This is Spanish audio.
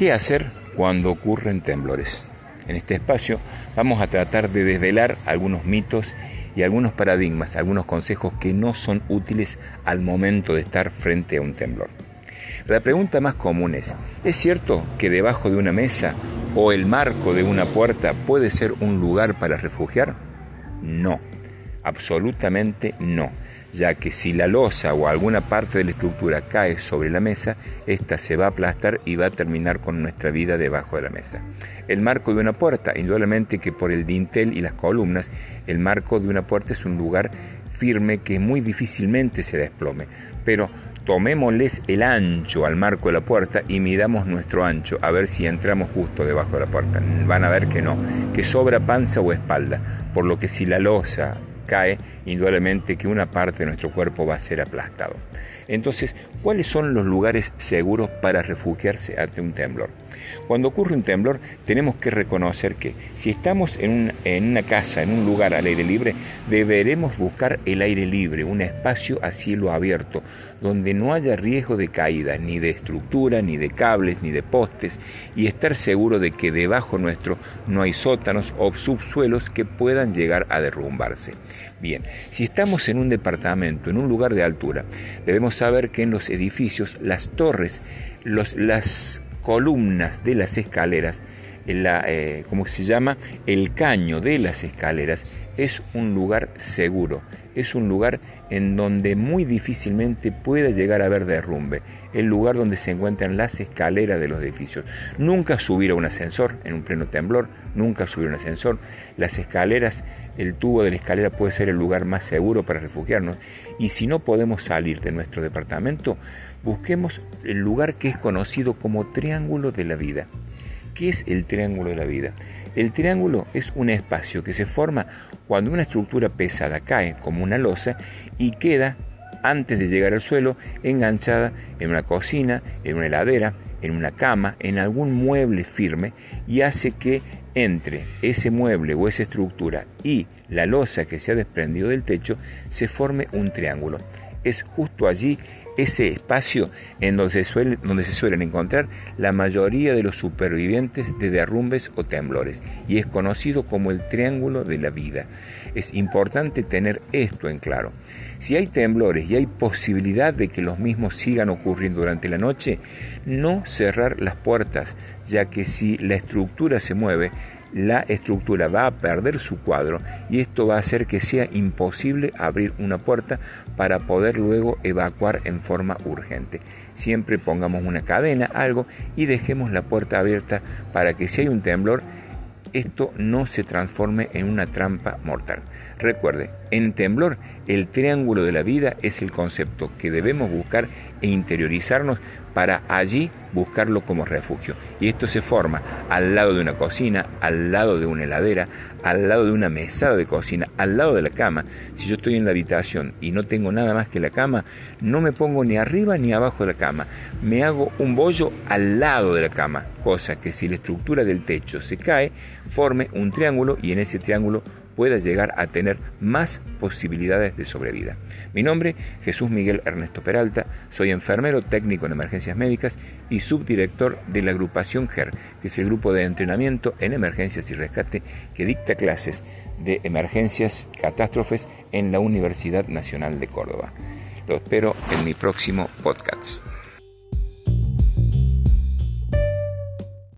¿Qué hacer cuando ocurren temblores? En este espacio vamos a tratar de desvelar algunos mitos y algunos paradigmas, algunos consejos que no son útiles al momento de estar frente a un temblor. La pregunta más común es, ¿es cierto que debajo de una mesa o el marco de una puerta puede ser un lugar para refugiar? No, absolutamente no ya que si la losa o alguna parte de la estructura cae sobre la mesa, ésta se va a aplastar y va a terminar con nuestra vida debajo de la mesa. El marco de una puerta, indudablemente que por el dintel y las columnas, el marco de una puerta es un lugar firme que muy difícilmente se desplome, pero tomémosles el ancho al marco de la puerta y midamos nuestro ancho a ver si entramos justo debajo de la puerta. Van a ver que no, que sobra panza o espalda, por lo que si la losa cae, indudablemente que una parte de nuestro cuerpo va a ser aplastado. Entonces, ¿cuáles son los lugares seguros para refugiarse ante un temblor? Cuando ocurre un temblor, tenemos que reconocer que si estamos en, una casa, en un lugar al aire libre, deberemos buscar el aire libre, un espacio a cielo abierto, donde no haya riesgo de caída, ni de estructura, ni de cables, ni de postes, y estar seguro de que debajo nuestro no hay sótanos o subsuelos que puedan llegar a derrumbarse. Bien, si estamos en un departamento, en un lugar de altura, debemos saber que en los edificios las torres, los, las columnas de las escaleras, la, eh, como se llama, el caño de las escaleras, es un lugar seguro, es un lugar en donde muy difícilmente puede llegar a haber derrumbe, el lugar donde se encuentran las escaleras de los edificios. Nunca subir a un ascensor en un pleno temblor, nunca subir a un ascensor. Las escaleras, el tubo de la escalera puede ser el lugar más seguro para refugiarnos. Y si no podemos salir de nuestro departamento, busquemos el lugar que es conocido como Triángulo de la Vida. ¿Qué es el Triángulo de la Vida? El triángulo es un espacio que se forma cuando una estructura pesada cae como una losa y queda antes de llegar al suelo enganchada en una cocina, en una heladera, en una cama, en algún mueble firme y hace que entre ese mueble o esa estructura y la losa que se ha desprendido del techo se forme un triángulo. Es justo allí ese espacio en donde se, donde se suelen encontrar la mayoría de los supervivientes de derrumbes o temblores y es conocido como el triángulo de la vida. Es importante tener esto en claro. Si hay temblores y hay posibilidad de que los mismos sigan ocurriendo durante la noche, no cerrar las puertas, ya que si la estructura se mueve, la estructura va a perder su cuadro y esto va a hacer que sea imposible abrir una puerta para poder luego evacuar en forma urgente. Siempre pongamos una cadena, algo y dejemos la puerta abierta para que si hay un temblor, esto no se transforme en una trampa mortal. Recuerde, en temblor el triángulo de la vida es el concepto que debemos buscar e interiorizarnos para allí buscarlo como refugio. Y esto se forma al lado de una cocina, al lado de una heladera, al lado de una mesada de cocina, al lado de la cama. Si yo estoy en la habitación y no tengo nada más que la cama, no me pongo ni arriba ni abajo de la cama. Me hago un bollo al lado de la cama, cosa que si la estructura del techo se cae, forme un triángulo y en ese triángulo pueda llegar a tener más posibilidades de sobrevida. Mi nombre, Jesús Miguel Ernesto Peralta, soy enfermero técnico en emergencias médicas y subdirector de la agrupación GER, que es el grupo de entrenamiento en emergencias y rescate que dicta clases de emergencias, catástrofes en la Universidad Nacional de Córdoba. Lo espero en mi próximo podcast.